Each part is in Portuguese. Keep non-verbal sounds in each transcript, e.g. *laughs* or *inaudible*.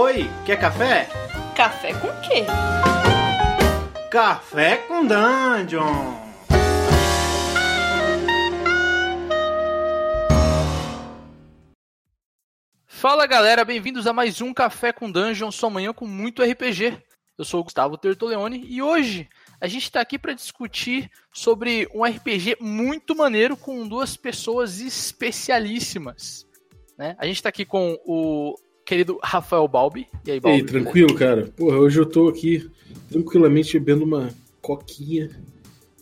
Oi, quer café? Café com quê? Café com Dungeon! Fala galera, bem-vindos a mais um Café com Dungeon, sua manhã com muito RPG. Eu sou o Gustavo Tertoleone e hoje a gente está aqui para discutir sobre um RPG muito maneiro com duas pessoas especialíssimas. Né? A gente está aqui com o querido Rafael Balbi. E aí, Balbi? Ei, tranquilo, cara? Porra, hoje eu tô aqui tranquilamente bebendo uma coquinha,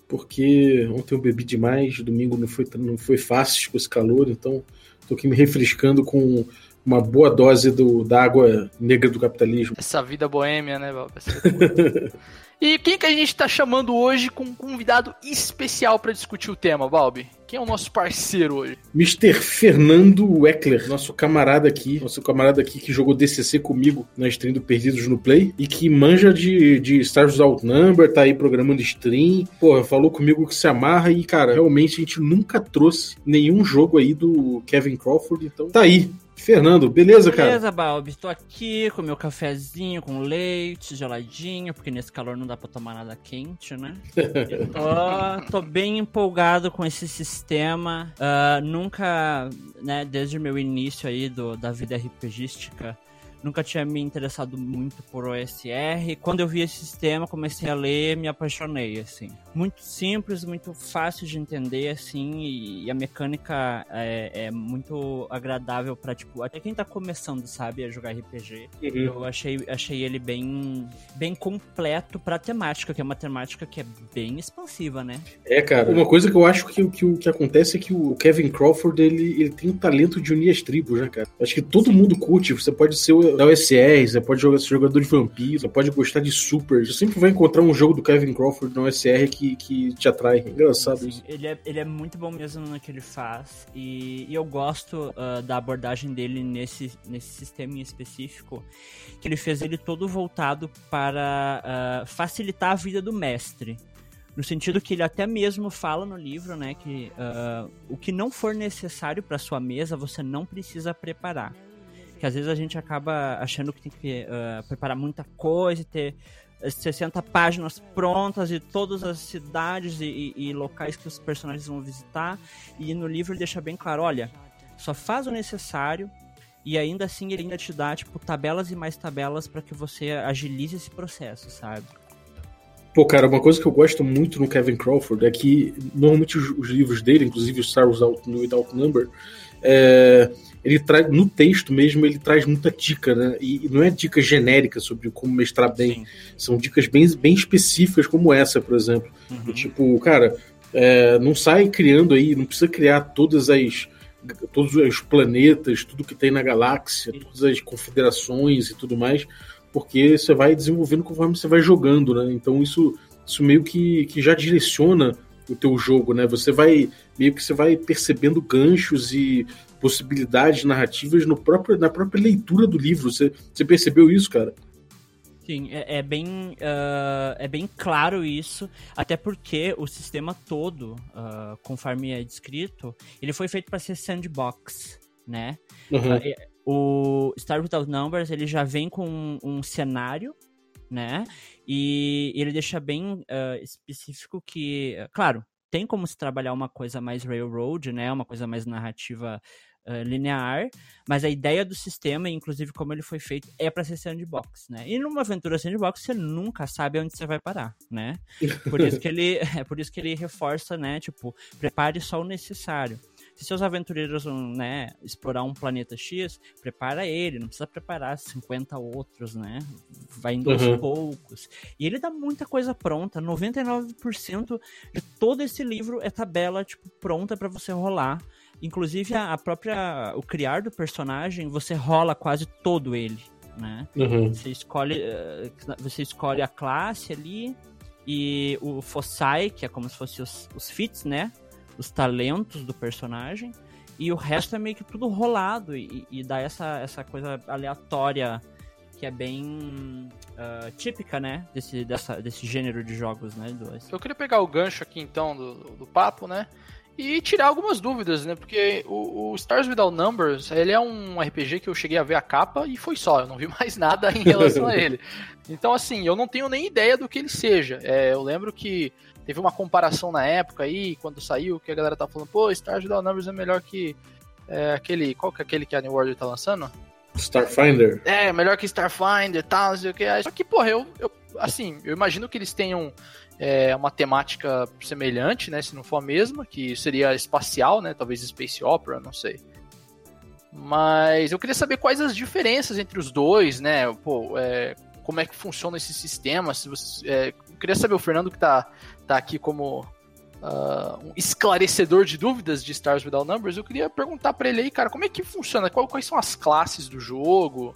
porque ontem eu bebi demais, domingo não foi, não foi fácil com esse calor, então tô aqui me refrescando com uma boa dose do, da água negra do capitalismo. Essa vida boêmia, né, Balbi? *laughs* E quem que a gente está chamando hoje com um convidado especial para discutir o tema, Balbi? Quem é o nosso parceiro hoje? Mr. Fernando Weckler, nosso camarada aqui, nosso camarada aqui que jogou DCC comigo na stream do Perdidos no Play e que manja de, de Star Wars Outnumber, tá aí programando stream. Porra, falou comigo que se amarra e, cara, realmente a gente nunca trouxe nenhum jogo aí do Kevin Crawford, então tá aí. Fernando, beleza, cara? Beleza, Balbi. Tô aqui com meu cafezinho com leite, geladinho, porque nesse calor não dá pra tomar nada quente, né? *laughs* tô, tô bem empolgado com esse sistema. Uh, nunca, né, desde o meu início aí do, da vida RPGística, nunca tinha me interessado muito por OSR. Quando eu vi esse sistema, comecei a ler, me apaixonei, assim. Muito simples, muito fácil de entender, assim, e, a mecânica é, é muito agradável para tipo, até quem tá começando, sabe, a jogar RPG. Uhum. Eu achei, achei ele bem, bem completo pra temática, que é uma temática que é bem expansiva, né? É, cara. Uma coisa que eu acho que, que o que acontece é que o Kevin Crawford, ele, ele tem o talento de unir as tribos, né, cara? Acho que todo Sim. mundo curte. Você pode ser da OSR, você pode jogar, ser jogador de vampiro, você pode gostar de super. Você sempre vai encontrar um jogo do Kevin Crawford na OSR que, que te atrai. É engraçado Sim, isso. Ele é, ele é muito bom mesmo no que ele faz. E, e eu gosto uh, da abordagem dele nesse, nesse sistema em específico. Que ele fez ele todo voltado para uh, facilitar a vida do mestre. No sentido que ele até mesmo fala no livro, né, que uh, o que não for necessário para sua mesa você não precisa preparar que às vezes a gente acaba achando que tem que uh, preparar muita coisa e ter 60 páginas prontas de todas as cidades e, e, e, locais que os personagens vão visitar. E no livro ele deixa bem claro: olha, só faz o necessário. E ainda assim ele ainda te dá, tipo, tabelas e mais tabelas para que você agilize esse processo, sabe? Pô, cara, uma coisa que eu gosto muito no Kevin Crawford é que normalmente os, os livros dele, inclusive o Star Wars Out, no Outnumber, é, ele traz no texto mesmo ele traz muita dica, né? E não é dica genérica sobre como mestrar bem, Sim. são dicas bem, bem específicas como essa, por exemplo. Uhum. tipo, cara, é, não sai criando aí, não precisa criar todas as todos os planetas, tudo que tem na galáxia, todas as confederações e tudo mais, porque você vai desenvolvendo conforme você vai jogando, né? Então isso isso meio que, que já direciona o teu jogo, né? Você vai meio que você vai percebendo ganchos e possibilidades narrativas no próprio, na própria leitura do livro. Você, você percebeu isso, cara? Sim, é, é bem, uh, é bem claro isso, até porque o sistema todo, uh, conforme é descrito, ele foi feito para ser sandbox, né? Uhum. Uh, o Star Without Numbers ele já vem com um, um cenário, né? E ele deixa bem específico que, claro, tem como se trabalhar uma coisa mais railroad, né? Uma coisa mais narrativa uh, linear, mas a ideia do sistema, inclusive como ele foi feito, é para ser sandbox, né? E numa aventura sandbox você nunca sabe onde você vai parar, né? Por isso que ele *laughs* é por isso que ele reforça, né? Tipo, prepare só o necessário. Se seus aventureiros vão, né, explorar um planeta X, prepara ele, não precisa preparar 50 outros, né? Vai indo uhum. aos poucos. E ele dá muita coisa pronta, 99% de todo esse livro é tabela, tipo, pronta para você rolar. Inclusive a própria o criar do personagem, você rola quase todo ele, né? Uhum. Você escolhe eh, você escolhe a classe ali e o fossai, que é como se fosse os, os fits, né? Os talentos do personagem, e o resto é meio que tudo rolado e, e dá essa, essa coisa aleatória que é bem uh, típica, né, desse, dessa, desse gênero de jogos, né, do Eu queria pegar o gancho aqui, então, do, do papo, né, e tirar algumas dúvidas, né? Porque o, o, Stars Without Numbers, ele é um RPG que eu cheguei a ver a capa e foi só, eu não vi *laughs* mais nada em relação a ele. Então, assim, eu não tenho nem ideia do que ele seja. É, eu lembro que teve uma comparação na época aí, quando saiu, que a galera tá falando, pô, Stars Without Numbers é melhor que é, aquele. Qual que é aquele que a New World tá lançando? Starfinder? É, melhor que Starfinder e tal, não sei o que. Só que, porra, eu, eu assim, eu imagino que eles tenham é, uma temática semelhante, né? Se não for a mesma, que seria espacial, né? Talvez Space Opera, não sei. Mas eu queria saber quais as diferenças entre os dois, né? Pô, é, como é que funciona esse sistema. Se você, é, queria saber, o Fernando que tá, tá aqui como uh, um esclarecedor de dúvidas de Stars Without Numbers, eu queria perguntar para ele aí, cara, como é que funciona? Qual, quais são as classes do jogo?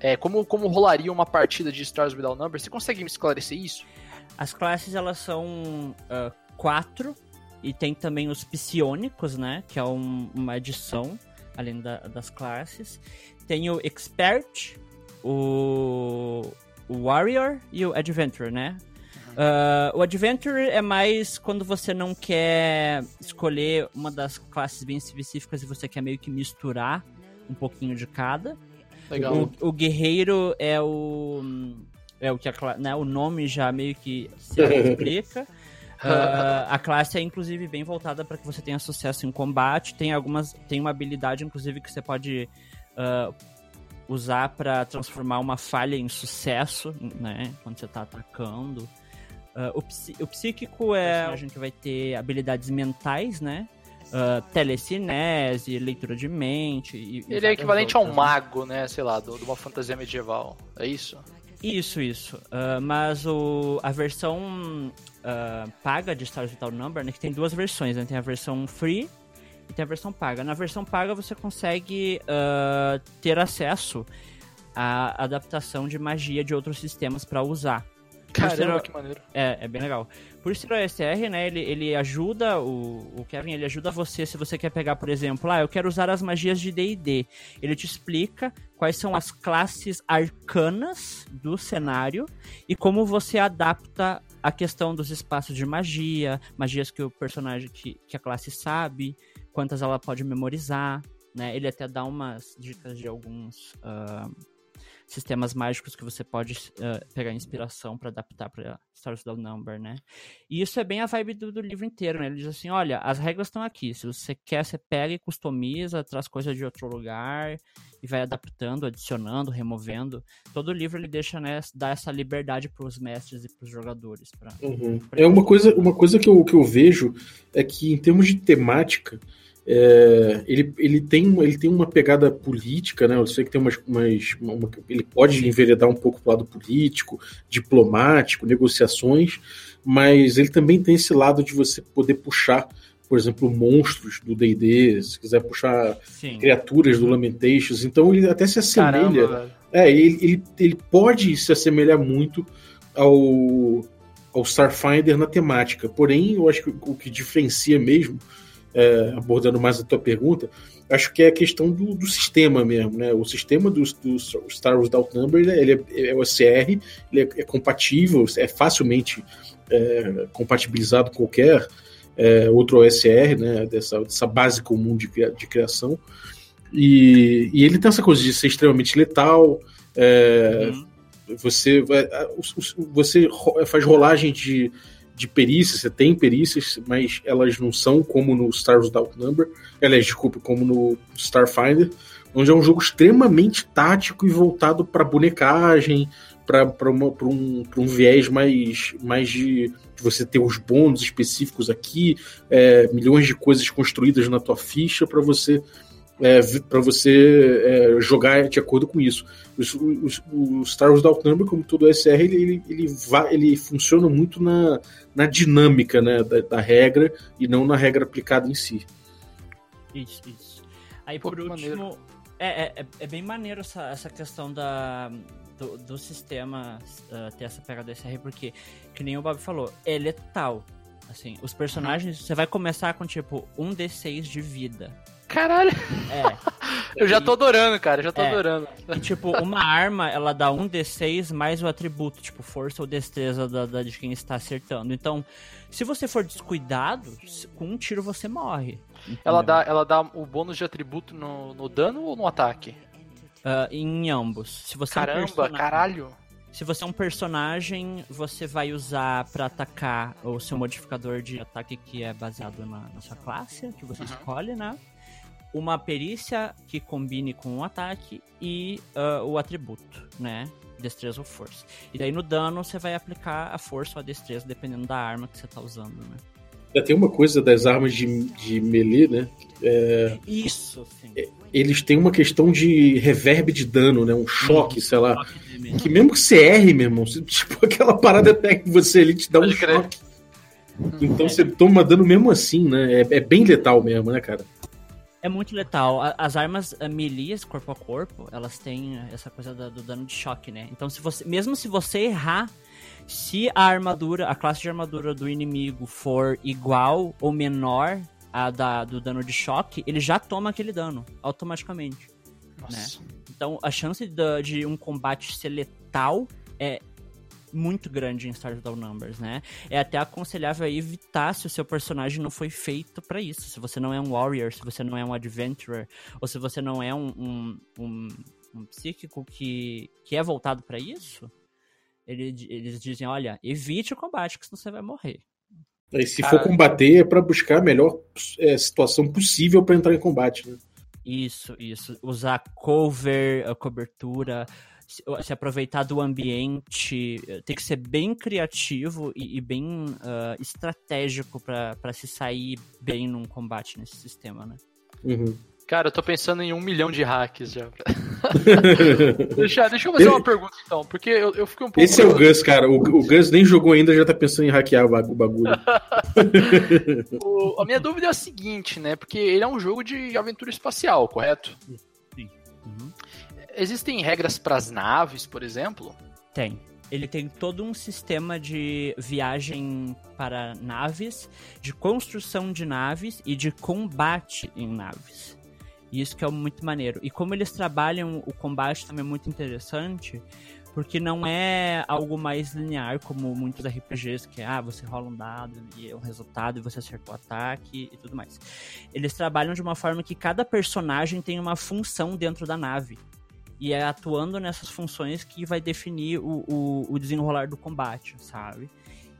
É, como, como rolaria uma partida de Stars Without Numbers? Você consegue me esclarecer isso? As classes elas são uh, quatro e tem também os psionicos, né? Que é um, uma adição além da, das classes. Tem o expert, o, o warrior e o adventurer, né? Uh, o Adventure é mais quando você não quer escolher uma das classes bem específicas e você quer meio que misturar um pouquinho de cada. Legal. O, o Guerreiro é o é o que a, né, o nome já meio que se *laughs* explica. Uh, a classe é inclusive bem voltada para que você tenha sucesso em combate. Tem algumas, tem uma habilidade inclusive que você pode uh, usar para transformar uma falha em sucesso, né? Quando você está atacando. Uh, o, o, psíquico é a gente vai ter habilidades mentais, né? Uh, telecinese, leitura de mente. E, Ele é equivalente outras, a um né? mago, né? Sei lá, de uma fantasia medieval. É isso? Isso, isso. Uh, mas o, a versão uh, paga de Stars Without Number, né, que tem duas versões, né? Tem a versão free e tem a versão paga. Na versão paga você consegue uh, ter acesso à adaptação de magia de outros sistemas para usar. Caramba, que maneiro. É, é bem legal. Por ser OSR, né, ele, ele ajuda, o, o Kevin, ele ajuda você se você quer pegar, por exemplo, ah, eu quero usar as magias de D&D. Ele te explica quais são as classes arcanas do cenário e como você adapta a questão dos espaços de magia, magias que o personagem, que, que a classe sabe, quantas ela pode memorizar, né? Ele até dá umas dicas de alguns... Uh, sistemas mágicos que você pode uh, pegar inspiração para adaptar para Stars Without Number, né? E isso é bem a vibe do, do, livro inteiro, né? Ele diz assim, olha, as regras estão aqui, se você quer, você pega e customiza, traz coisas de outro lugar e vai adaptando, adicionando, removendo. Todo livro ele deixa, né, dá essa liberdade para os mestres e para os jogadores. Pra, uhum. pra é uma coisa, uma coisa que eu, que eu vejo é que em termos de temática, é, ele, ele, tem, ele tem uma pegada política, né? Eu sei que tem umas. umas uma, ele pode enveredar um pouco para o lado político, diplomático, negociações, mas ele também tem esse lado de você poder puxar, por exemplo, monstros do DD, se quiser puxar Sim. criaturas do Lamentations. Então ele até se assemelha. Caramba, é, ele, ele, ele pode se assemelhar muito ao, ao Starfinder na temática. Porém, eu acho que o que diferencia mesmo é, abordando mais a tua pergunta, acho que é a questão do, do sistema mesmo, né? O sistema do, do Star Wars Outnumbered, ele é, é OSR, ele é, é, compatível, é facilmente é, compatibilizado com qualquer é, outro OSR, né? Dessa, dessa base comum de, de criação. E, e, ele tem essa coisa de ser extremamente letal, é, uhum. você, você faz rolagem de de perícias, você tem perícias, mas elas não são como no Stars Without Number, aliás, desculpa, como no Starfinder, onde é um jogo extremamente tático e voltado para bonecagem, para um, um viés mais, mais de, de, você ter os bônus específicos aqui, é, milhões de coisas construídas na tua ficha para você é, para você é, jogar de acordo com isso. O, Star Wars Outnumber, como todo SR, ele, ele, ele, vai, ele funciona muito na, na dinâmica né, da, da, regra e não na regra aplicada em si. Isso, isso. Aí por Pô, último, é, é, é, é, bem maneiro essa, essa questão da, do, do sistema uh, ter essa pegada SR, porque, que nem o Bob falou, é letal. Assim, os personagens, uhum. você vai começar com tipo um D6 de vida Caralho. É. *laughs* Eu já tô adorando, cara. Já tô É. adorando. E, tipo, uma arma, ela dá um D6 mais o atributo, tipo, força ou destreza da, da- de quem está acertando. Então, se você for descuidado, com um tiro você morre. Ela dá, ela dá o bônus de atributo no, no dano ou no ataque? Ah, em ambos. Se você é um Caramba, personagem- caralho. Se você é um personagem, você vai usar pra atacar o seu modificador de ataque que é baseado na, na sua classe, que você Uhum. escolhe, né? Uma perícia que combine com o ataque e ah, o atributo, né? Destreza ou força. E daí no dano você vai aplicar a força ou a destreza, dependendo da arma que você tá usando, né? Já tem uma coisa das armas de, de melee, né? Isso, sim. Eles têm uma questão de reverb de dano, né? Um choque, sei lá. Choque. Que mesmo que você erre, meu irmão, tipo, *laughs* aquela parada pega você ali, te dá um Pode crer. choque. Então você toma dano mesmo assim, né? É, é bem letal mesmo, né, cara? É muito letal. As armas uh, melee, corpo a corpo, elas têm essa coisa da- do dano de choque, né? Então, se você, mesmo se você errar, se a armadura, a classe de armadura do inimigo for igual ou menor à da, do dano de choque, ele já toma aquele dano automaticamente. Nossa. Então, a chance da- de um combate ser letal é muito grande em Stardew Numbers, né? É até aconselhável evitar se o seu personagem não foi feito pra isso. Se você não é um warrior, se você não é um adventurer, ou se você não é um, um, um, um psíquico que, que é voltado pra isso, ele- eles dizem, olha, evite o combate, que senão você vai morrer. Aí, se Cara. for combater, é pra buscar a melhor é, situação possível pra entrar em combate, né? Isso, isso. Usar cover, a cobertura, se, aproveitar do ambiente. eh, Tem que ser bem criativo e, e bem ah, estratégico pra pra se sair bem num combate nesse sistema, né? Uhum. Cara, eu tô pensando em um milhão de hacks já. *laughs* deixa, deixa eu fazer uma pergunta então, porque eu, eu fiquei um pouco. Esse é o Gus, cara. O, o Gus nem jogou ainda, já tá pensando em hackear o bag- o bagulho. *laughs* O- a minha dúvida é a seguinte, né? Porque ele é um jogo de aventura espacial, correto? Uhum. Existem regras pras naves, por exemplo? Tem. Ele tem todo um sistema de viagem para naves, de construção de naves e de combate em naves. E Isso que é muito maneiro. E como eles trabalham o combate também é muito interessante, porque não é algo mais linear como muitos RPGs, que é, ah, você rola um dado e é um resultado e você acertou o ataque e tudo mais. Eles trabalham de uma forma que cada personagem tem uma função dentro da nave. E é atuando nessas funções que vai definir o, o, o desenrolar do combate, sabe?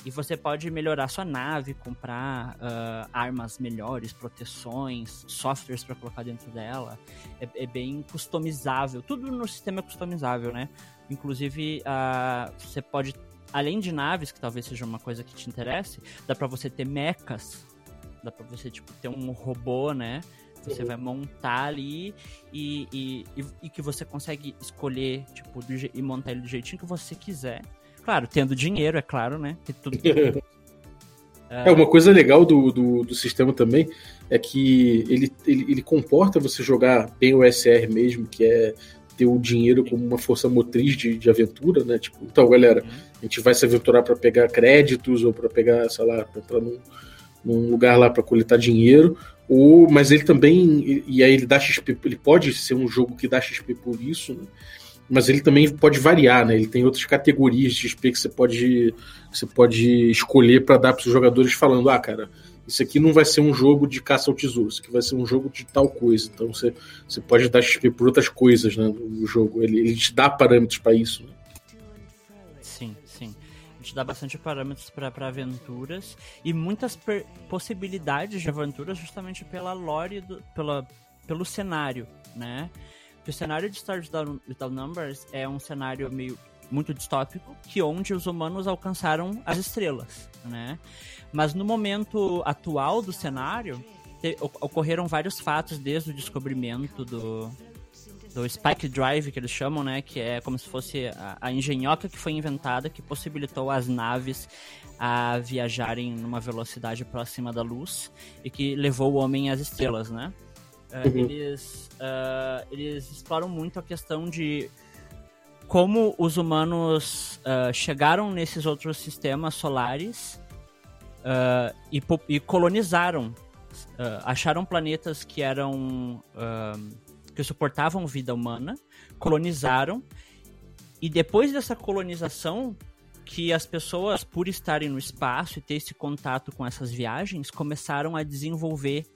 E você pode melhorar sua nave, comprar ah, armas melhores, proteções, softwares para colocar dentro dela. É, é bem customizável. Tudo no sistema é customizável, né? Inclusive, ah, você pode, além de naves, que talvez seja uma coisa que te interesse, dá para você ter mechas. Dá pra você, tipo, ter um robô, né? Você vai montar ali e, e, e, e que você consegue escolher, tipo, do e montar ele do jeitinho que você quiser. Claro, tendo dinheiro, é claro, né? Tudo *laughs* É, uma coisa legal do, do, do sistema também é que ele, ele, ele comporta você jogar bem o SR mesmo, que é ter o dinheiro como uma força motriz de, de aventura, né? Tipo, então, galera, a gente vai se aventurar para pegar créditos ou para pegar, sei lá, pra entrar num, num lugar lá para coletar dinheiro. Ou, mas ele também, e- aí ele dá XP, ele pode ser um jogo que dá XP por isso, né? mas ele também pode variar, né? Ele tem outras categorias de XP que você pode, você pode escolher para dar para os jogadores falando, ah, cara, isso aqui não vai ser um jogo de caça ao tesouro, isso aqui vai ser um jogo de tal coisa. Então você, você pode dar XP por outras coisas, né? No jogo, ele, ele te dá parâmetros para isso. Né? Gente dá bastante parâmetros para aventuras e muitas possibilidades de aventuras justamente pela lore, do, pela, pelo cenário, né? O cenário de Stars Without Numbers é um cenário meio muito distópico, que onde os humanos alcançaram as estrelas, né? Mas no momento atual do cenário, te- ocorreram vários fatos desde o descobrimento do, do Spike Drive, que eles chamam, né? Que é como se fosse a, a engenhoca que foi inventada, que possibilitou as naves a viajarem numa velocidade próxima da luz e que levou o homem às estrelas, né? Eh, Uhum. eles, ah, eles exploram muito a questão de como os humanos ah, chegaram nesses outros sistemas solares ah, e, e colonizaram uh, acharam planetas que eram uh, que suportavam vida humana, colonizaram e depois dessa colonização que as pessoas, por estarem no espaço e ter esse contato com essas viagens, começaram a desenvolver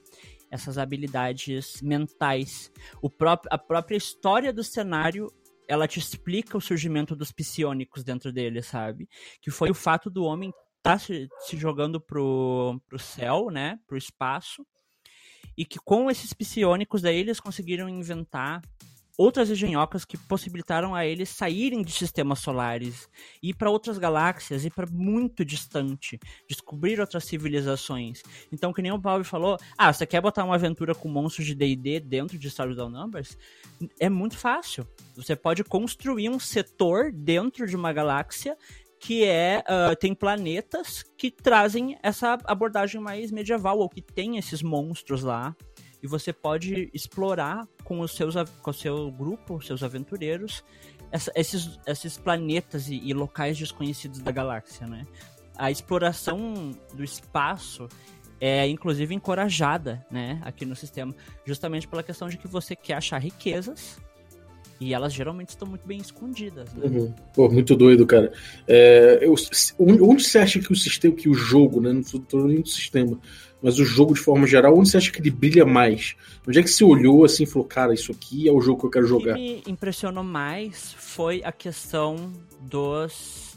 essas habilidades mentais. O próprio, a própria história do cenário ela te explica o surgimento dos psionicos dentro dele, sabe? Que foi o fato do homem estar tá se, se, jogando pro, pro céu, né? Pro espaço. E que com esses psionicos daí eles conseguiram inventar outras engenhocas que possibilitaram a eles saírem de sistemas solares, ir para outras galáxias, ir para muito distante, descobrir outras civilizações. Então, que nem o Bob falou, ah, você quer botar uma aventura com monstros de D&D dentro de Star Wars Numbers? É muito fácil. Você pode construir um setor dentro de uma galáxia que é uh, tem planetas que trazem essa abordagem mais medieval ou que tem esses monstros lá e você pode explorar com os seus com o seu grupo, seus aventureiros, essa, esses, esses planetas e, e, locais desconhecidos da galáxia, né? A exploração do espaço é inclusive encorajada, né, aqui no sistema, justamente pela questão de que você quer achar riquezas e elas geralmente estão muito bem escondidas, né? Uhum. Pô, muito doido, cara. É, eu, onde você acha que o sistema, que o jogo, né? Não estou nem do sistema, mas o jogo de forma geral, onde você acha que ele brilha mais? Onde é que você olhou assim e falou, cara, isso aqui é o jogo que eu quero jogar? O que me impressionou mais foi a questão dos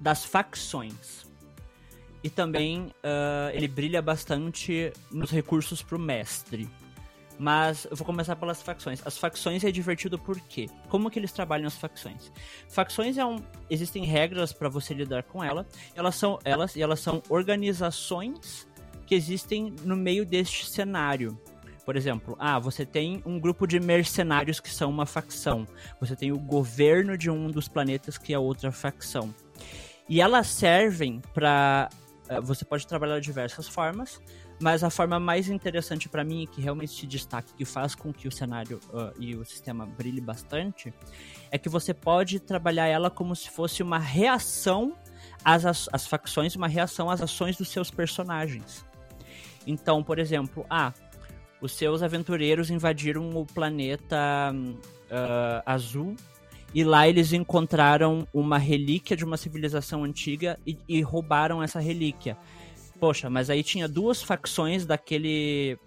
das facções. E também uh, ele brilha bastante nos recursos pro mestre. Mas eu vou começar pelas facções. As facções é divertido por quê? Como que eles trabalham as facções? Facções é um, existem regras para você lidar com ela. Elas são elas e elas são organizações que existem no meio deste cenário. Por exemplo, ah, você tem um grupo de mercenários que são uma facção. Você tem o governo de um dos planetas que é outra facção. E elas servem para eh, você pode trabalhar de diversas formas, mas a forma mais interessante para mim, que realmente se destaca, que faz com que o cenário uh, e o sistema brilhe bastante, é que você pode trabalhar ela como se fosse uma reação às, às facções, uma reação às ações dos seus personagens. Então, por exemplo, ah, os seus aventureiros invadiram o planeta uh, azul e lá eles encontraram uma relíquia de uma civilização antiga e, e roubaram essa relíquia. Poxa, mas aí tinha duas facções daquele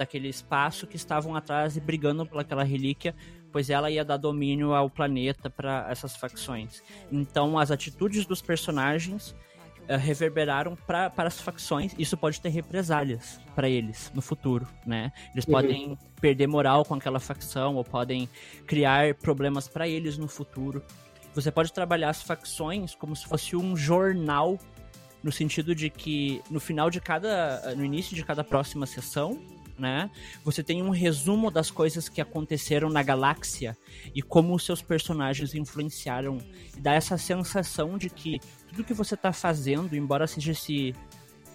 daquele espaço que estavam atrás e brigando por aquela relíquia, pois ela ia dar domínio ao planeta para essas facções. Então, as atitudes dos personagens uh, reverberaram para as facções. Isso pode ter represálias para eles no futuro, né? Eles uhum. podem perder moral com aquela facção ou podem criar problemas para eles no futuro. Você pode trabalhar as facções como se fosse um jornal no sentido de que no final de cada, no início de cada próxima sessão, né, você tem um resumo das coisas que aconteceram na galáxia e como os seus personagens influenciaram e dá essa sensação de que tudo que você está fazendo, embora seja esse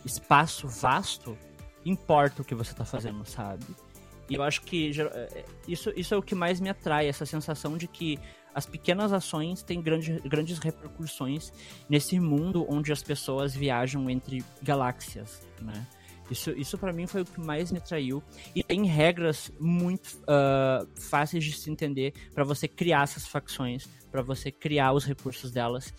espaço vasto, importa o que você está fazendo, sabe? E eu acho que é, isso, isso é o que mais me atrai, essa sensação de que as pequenas ações têm grande, grandes repercussões nesse mundo onde as pessoas viajam entre galáxias, né? Isso, isso para mim foi o que mais me atraiu. E tem regras muito uh, fáceis de se entender para você criar essas facções, para você criar os recursos delas.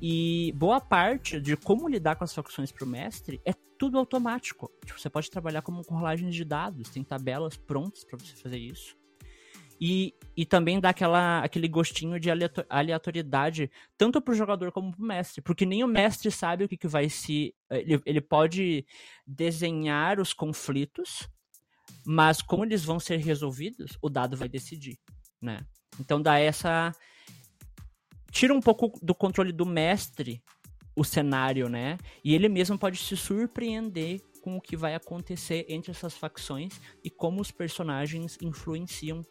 E boa parte de como lidar com as facções pro mestre é tudo automático. Tipo, você pode trabalhar como com rolagens de dados, tem tabelas prontas para você fazer isso. E, e também dá aquela, aquele gostinho de aleatoriedade, tanto pro jogador como pro mestre. Porque nem o mestre sabe o que, que vai se. Ele, ele pode desenhar os conflitos, mas como eles vão ser resolvidos, o dado vai decidir, né? Então dá essa. Tira um pouco do controle do mestre o cenário, né? E ele mesmo pode se surpreender com o que vai acontecer entre essas facções e como os personagens influenciam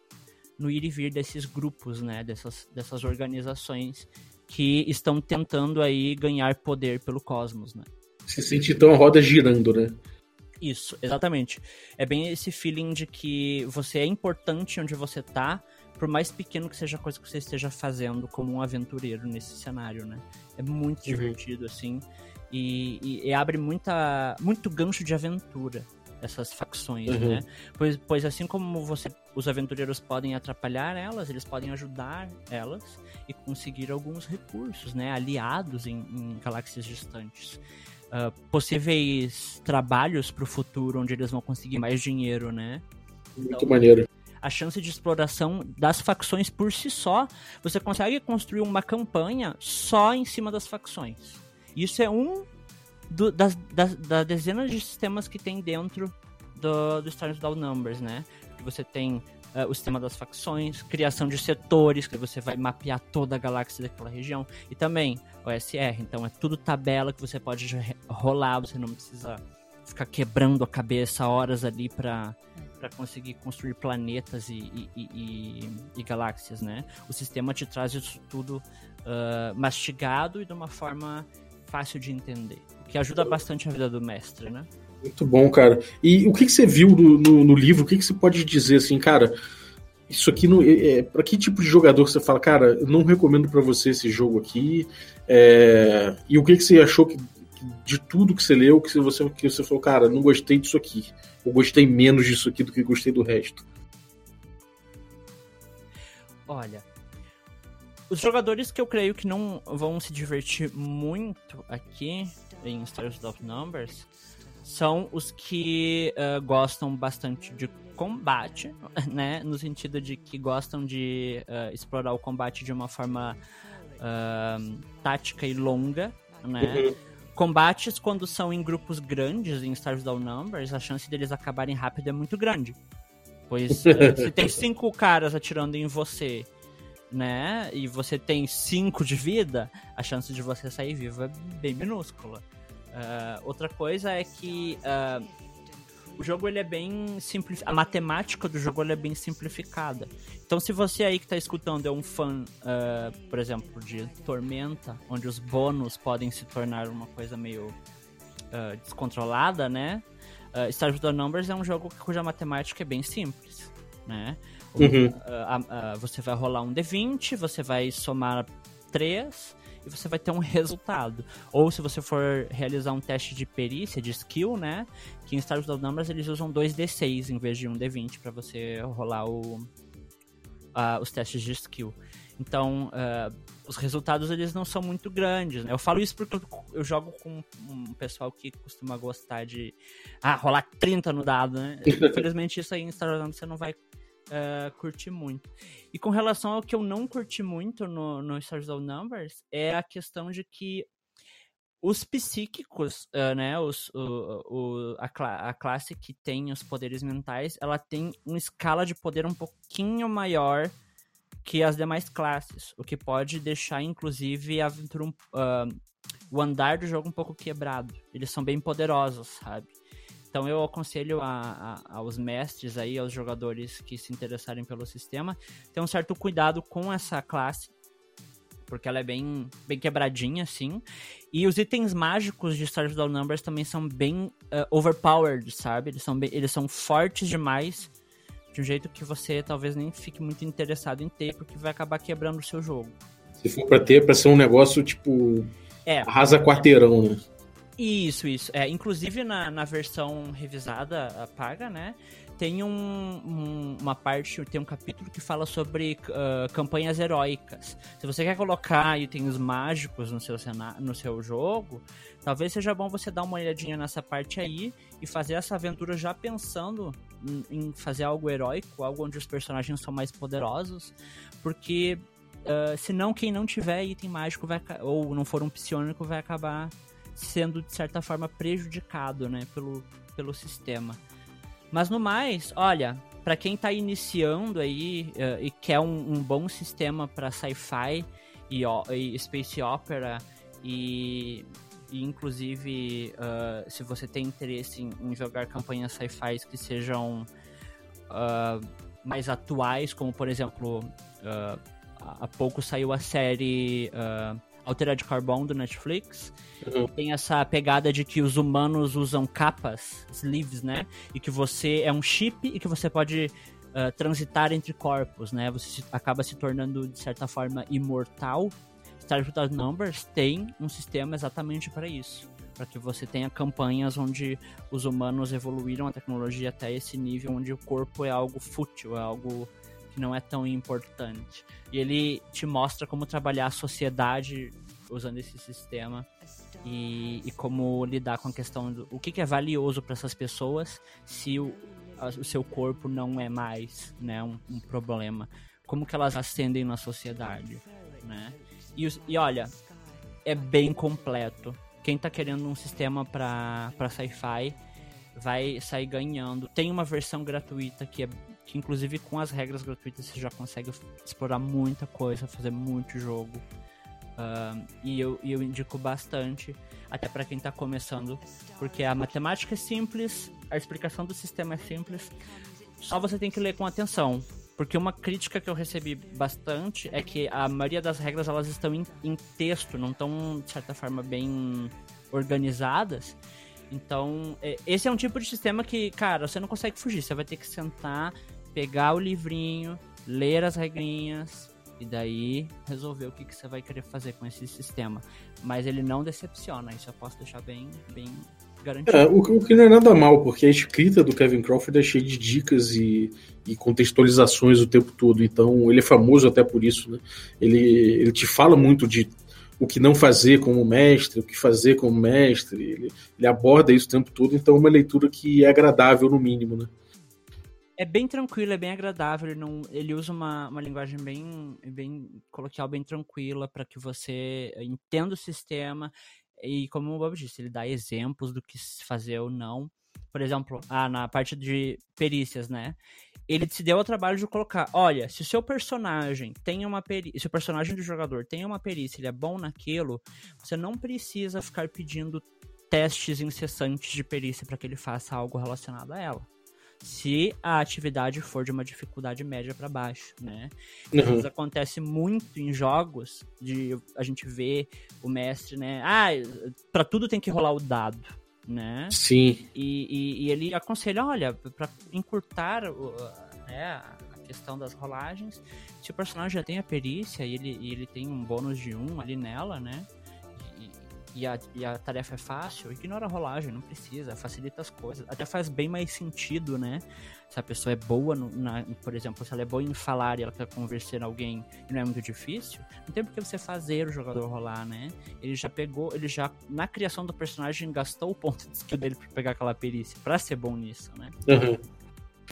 no ir e vir desses grupos, né, dessas, dessas organizações que estão tentando aí ganhar poder pelo cosmos, né. Se sente então a roda girando, né? Isso, exatamente. É bem esse feeling de que você é importante onde você tá, por mais pequeno que seja a coisa que você esteja fazendo como um aventureiro nesse cenário, né? É muito uhum. divertido, assim, e, e, e, abre muita, muito gancho de aventura essas facções, Uhum. né? Pois, pois assim como você, os aventureiros podem atrapalhar elas, eles podem ajudar elas e conseguir alguns recursos, né? Aliados em, em galáxias distantes. Ah, possíveis trabalhos para o futuro onde eles vão conseguir mais dinheiro, né? Muito maneiro. a chance de exploração das facções por si só, você consegue construir uma campanha só em cima das facções. Isso é um do- das, das, das dezenas de sistemas que tem dentro do, do Stars Without Numbers, né? Que você tem eh, o sistema das facções, criação de setores, que você vai mapear toda a galáxia daquela região, e também o SR, então é tudo tabela que você pode rolar, você não precisa ficar quebrando a cabeça horas ali para para conseguir construir planetas e, e, e- e- galáxias, né? O sistema te traz isso tudo ah, mastigado e de uma forma fácil de entender, o que ajuda bastante a vida do mestre, né? Muito bom, cara. E o que, que você viu no, no- no livro? O que, que você pode dizer assim, cara? Isso aqui não, é, é, para que tipo de jogador você fala, cara, eu não recomendo pra você esse jogo aqui. É, e o que, que você achou que, de tudo que você leu, que você, que você falou, cara, não gostei disso aqui. Eu gostei menos disso aqui do que gostei do resto. Olha, os jogadores que eu creio que não vão se divertir muito aqui em Stars of Numbers são os que ah, gostam bastante de combate, *laughs* né? No sentido de que gostam de ah, explorar o combate de uma forma ah, tática e longa, né? Combates, quando são em grupos grandes, em Stars Down Numbers, a chance deles acabarem rápido é muito grande. Pois eh, se tem *laughs* cinco caras atirando em você, né? E você tem cinco de vida, a chance de você sair vivo é bem minúscula. Ah, outra coisa é que ah, o jogo ele é bem simplificado. A matemática do jogo é bem simplificada. Então, se você aí que tá escutando é um fã, ah, por exemplo, de Tormenta, onde os bônus podem se tornar uma coisa meio descontrolada, né? Uh, The Numbers é um jogo cuja matemática é bem simples, né? Uhum. ah, ah, ah, você vai rolar um D20, você vai somar 3 e você vai ter um *laughs* resultado. Ou se você for realizar um teste de perícia, de skill, né? Que em Star Wars The Numbers eles usam 2D6 em vez de um D20 para você rolar o, os testes de skill. Então, ah, os resultados eles não são muito grandes. Né? Eu falo isso porque eu, eu jogo com um pessoal que costuma gostar de ah, rolar 30 no dado, né? *laughs* Infelizmente, isso aí em Star Wars você não vai ah, curtir muito. E com relação ao que eu não curti muito no, no Stars of Numbers, é a questão de que os psíquicos, ah, né, os, o, o- a, a classe que tem os poderes mentais, ela tem uma escala de poder um pouquinho maior que as demais classes, o que pode deixar, inclusive, a aventura, ah, o andar do jogo um pouco quebrado. Eles são bem poderosos, sabe? Então eu aconselho a- a- aos mestres aí, aos jogadores que se interessarem pelo sistema, ter um certo cuidado com essa classe, porque ela é bem, bem quebradinha, assim. E os itens mágicos de Stars Down Numbers também são bem ah, overpowered, sabe? Eles são, bem- eles são fortes demais, de um jeito que você talvez nem fique muito interessado em ter, porque vai acabar quebrando o seu jogo. Se for pra ter, pra ser um negócio tipo. É. Arrasa quarteirão, né? Isso, isso. É, inclusive na, na versão revisada, paga, né? Tem um, um- uma parte, tem um capítulo que fala sobre ah, campanhas heróicas. Se você quer colocar itens mágicos no seu, no seu jogo, talvez seja bom você dar uma olhadinha nessa parte aí e fazer essa aventura já pensando em, em fazer algo heróico, algo onde os personagens são mais poderosos, porque ah, senão quem não tiver item mágico vai, ou não for um psionico vai acabar sendo de certa forma prejudicado, né, pelo, pelo sistema. Mas no mais, olha, pra quem tá iniciando aí eh, e quer um, um bom sistema pra sci-fi e, e space opera e, e inclusive ah, se você tem interesse em, em jogar campanhas sci-fi que sejam ah, mais atuais, como por exemplo, há pouco saiu a série Altered Carbon do Netflix. Uhum. Tem essa pegada de que os humanos usam capas, sleeves, né? E que você é um chip e que você pode ah, transitar entre corpos, né? Você se- acaba se tornando, de certa forma, imortal. Star Wars Numbers tem um sistema exatamente para isso. para que você tenha campanhas onde os humanos evoluíram a tecnologia até esse nível onde o corpo é algo fútil, é algo que não é tão importante. E ele te mostra como trabalhar a sociedade usando esse sistema e, e como lidar com a questão do o que, que é valioso para essas pessoas se o, a, o seu corpo não é mais né, um, um problema. Como que elas ascendem na sociedade, né? E, e olha, é bem completo. Quem tá querendo um sistema para sci-fi vai sair ganhando. Tem uma versão gratuita que é que inclusive com as regras gratuitas você já consegue explorar muita coisa, fazer muito jogo. Uh, e eu, eu indico bastante, até para quem está começando, porque a matemática é simples, a explicação do sistema é simples, só você tem que ler com atenção. Porque uma crítica que eu recebi bastante é que a maioria das regras elas estão em, em texto, não estão, de certa forma, bem organizadas. Então, é, esse é um tipo de sistema que, cara, você não consegue fugir. Você vai ter que sentar, pegar o livrinho, ler as regrinhas e daí resolver o que, que você vai querer fazer com esse sistema. Mas ele não decepciona, isso eu posso deixar bem, bem garantido. É, o, o, que não é nada mal, porque a escrita do Kevin Crawford é cheia de dicas e, e contextualizações o tempo todo. Então ele é famoso até por isso, né? Ele, ele te fala muito de o que não fazer como mestre, o que fazer como mestre. Ele, ele aborda isso o tempo todo, então é uma leitura que é agradável no mínimo, né? É bem tranquilo, é bem agradável. Ele, não, ele usa uma, uma linguagem bem, bem coloquial, bem tranquila para que você entenda o sistema. E como o Bob disse, ele dá exemplos do que fazer ou não. Por exemplo, ah, na parte de perícias, né? Ele se deu ao trabalho de colocar: olha, se o seu personagem tem uma perícia, se o personagem do jogador tem uma perícia, ele é bom naquilo, você não precisa ficar pedindo testes incessantes de perícia para que ele faça algo relacionado a ela se a atividade for de uma dificuldade média para baixo, né? Uhum. Isso acontece muito em jogos de a gente vê o mestre, né? Ah, para tudo tem que rolar o dado, né? Sim. E, e, e ele aconselha, olha, para encurtar o, né, a questão das rolagens, se o personagem já tem a perícia e ele, e ele tem um bônus de um ali nela, né? E a, e a tarefa é fácil, ignora a rolagem, não precisa, facilita as coisas. Até faz bem mais sentido, né? Se a pessoa é boa, no, na, por exemplo, se ela é boa em falar e ela quer conversar em alguém e não é muito difícil, não tem por que você fazer o jogador rolar, né? Ele já pegou, ele já, na criação do personagem, gastou o ponto de skill dele pra pegar aquela perícia, pra ser bom nisso, né? Uhum.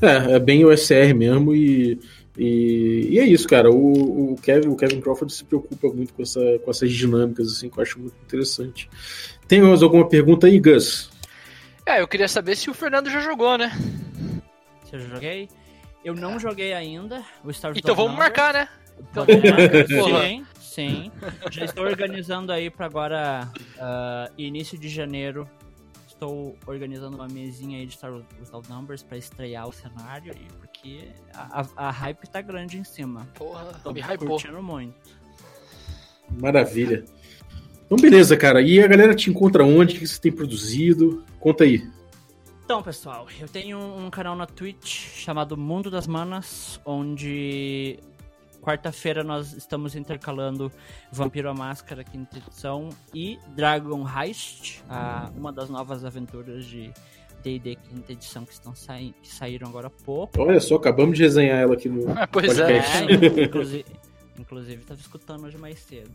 É, é bem o SR mesmo e, e, e, é isso, cara. O, o, Kevin, o Kevin Crawford se preocupa muito com, essa, com essas dinâmicas, assim, que eu acho muito interessante. Tem mais alguma pergunta aí, Gus? É, eu queria saber se o Fernando já jogou, né? Se eu joguei? Eu não joguei ainda o Star Então vamos marcar, né? Então, sim, sim. Já estou organizando aí para agora, uh, início de janeiro, estou organizando uma mesinha aí de Star Wars Numbers para estrear o cenário, porque a, a, a, hype tá grande em cima. Porra, tô me curtindo muito. Maravilha. Então, beleza, cara. E a galera te encontra onde? O que você tem produzido? Conta aí. Então, pessoal, eu tenho um canal na Twitch chamado Mundo das Manas, onde Quarta-feira nós estamos intercalando Vampiro a Máscara, quinta edição, e Dragon Heist, a, uma das novas aventuras de D&D quinta edição que estão saindo, que saíram agora há pouco. Olha só, acabamos de resenhar ela aqui no *laughs* pois é. podcast. É, inclusive, inclusive estava escutando hoje mais cedo.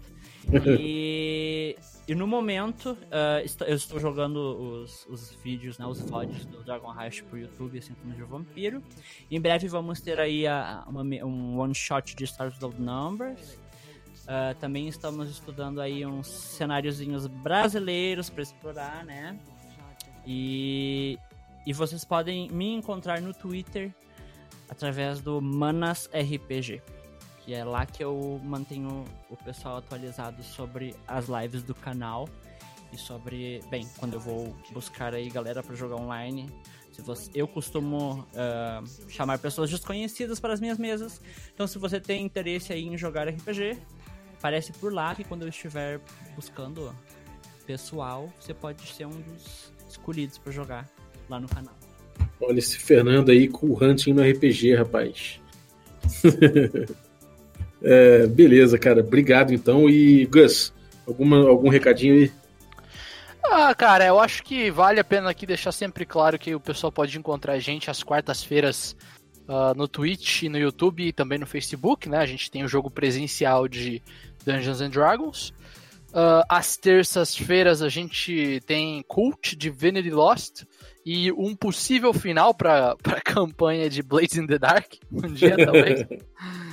*laughs* E, e no momento, uh, eu estou jogando os, os vídeos, né, os VODs do Dragon Rush pro YouTube, assim como de Vampiro. Em breve vamos ter aí a, uma, um one-shot de Stars of Numbers. Uh, também estamos estudando aí uns cenáriozinhos brasileiros para explorar, né? E, e vocês podem me encontrar no Twitter através do Manas RPG. Que é lá que eu mantenho o pessoal atualizado sobre as lives do canal e sobre, bem, quando eu vou buscar aí galera para jogar online. Se você, eu costumo uh, chamar pessoas desconhecidas para as minhas mesas. Então, se você tem interesse aí em jogar RPG, aparece por lá que quando eu estiver buscando pessoal, você pode ser um dos escolhidos para jogar lá no canal. Olha esse Fernando aí com o hunting no RPG, rapaz. *laughs* É, beleza, cara. Obrigado então. E Gus, alguma, algum recadinho aí? Ah, cara, eu acho que vale a pena aqui deixar sempre claro que o pessoal pode encontrar a gente às quartas-feiras uh, no Twitch, no YouTube e também no Facebook, né? A gente tem o jogo presencial de Dungeons and Dragons. Uh, às terças-feiras a gente tem Cult de Vanity Lost e um possível final para *laughs* a campanha de Blades in the Dark, um dia talvez. *laughs*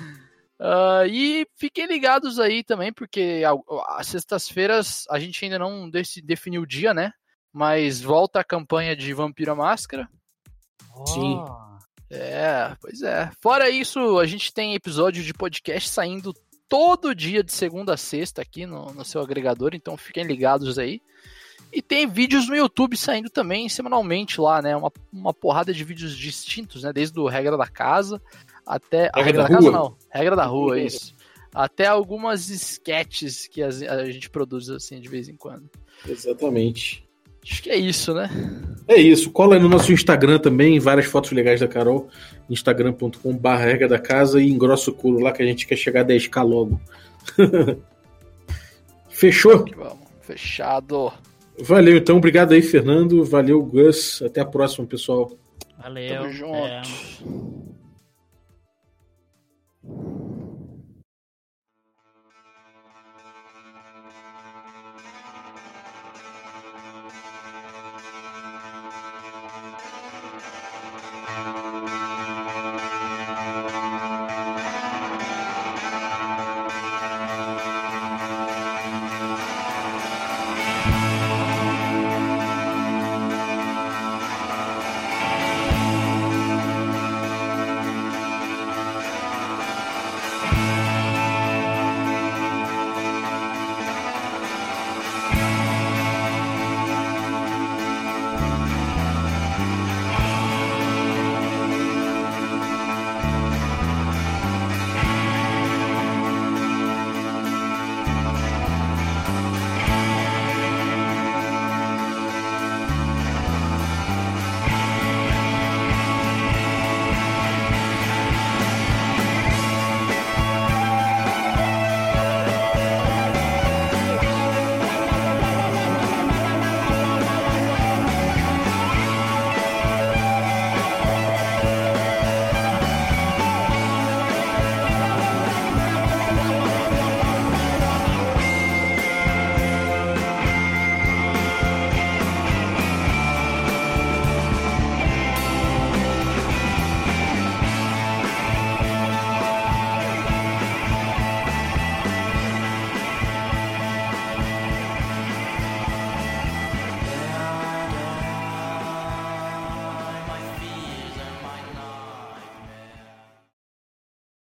Uh, e fiquem ligados aí também, porque às sextas-feiras a gente ainda não definiu o dia, né? Mas volta a campanha de Vampiro Máscara. Sim. É, pois é. Fora isso, a gente tem episódio de podcast saindo todo dia de segunda a sexta aqui no, no seu agregador, então fiquem ligados aí. E tem vídeos no YouTube saindo também semanalmente lá, né? Uma, uma porrada de vídeos distintos, né? Desde o Regra da Casa até. Regra, a regra da, da casa não. Regra da rua, isso. Até algumas sketches que a, a gente produz assim de vez em quando. Exatamente. Acho que é isso, né? É isso. Cola aí no nosso Instagram também, várias fotos legais da Carol. instagram.com.br regra da casa e engrossa o culo lá que a gente quer chegar a 10k logo. *laughs* Fechou? Vamos. Fechado. Valeu, então. Obrigado aí, Fernando. Valeu, Gus. Até a próxima, pessoal. Valeu. Tamo junto. É... you